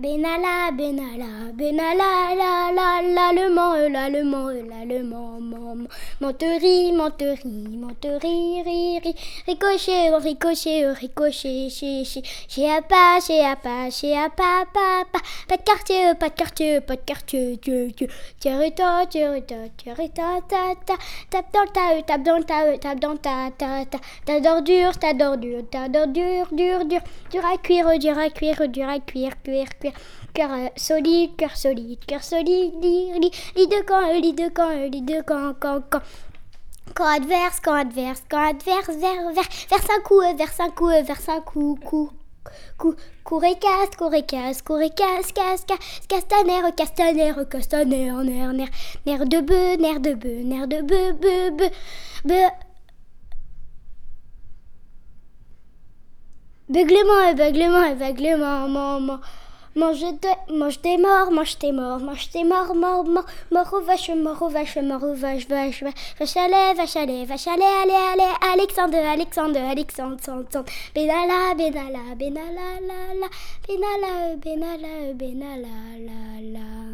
Benalla, Benalla, Benalla, la la l'allemand, l'allemand, l'allemand, ri, ri, ricochet, ricochet, ricochet, chi, chi, chez chez chez pas, de quartier, pas de quartier, pas de quartier, ta, ta, tape dans le tas, tape dans le tas, tape dans tas, ta, ta, ta. D'ordure, ta d'ordure, ta dur, dur, à à à cœur euh, solide, cœur solide, cœur solide, lit, lit, lit de camp, lit de camp, lit de camp, camp, camp. Camp adverse, camp adverse, camp adverse, vers, vers, vers un coup, vers un coup, vers un coup, coup. Cou, courricasse, courricasse, courricasse, casse, casse, castaner, castaner, castaner, nerf, nerf, nerf de bœuf, nerf de bœuf, nerf de bœuf, bœuf, bœuf, bœuf. Beuglement, beuglement, beuglement, maman. Mange, de, mange des morts, mange tes morts, mange tes morts, mort, mort, mort aux vaches, mort aux vaches, mort aux vaches, vache, vache, vache lait, vache lait, vache lait, allez, allez, Alexandre, Alexandre, Alexandre, Alexandre, Benalla, Benalla, Benalla, la, la, Benalla, Benalla, Benalla, la, la.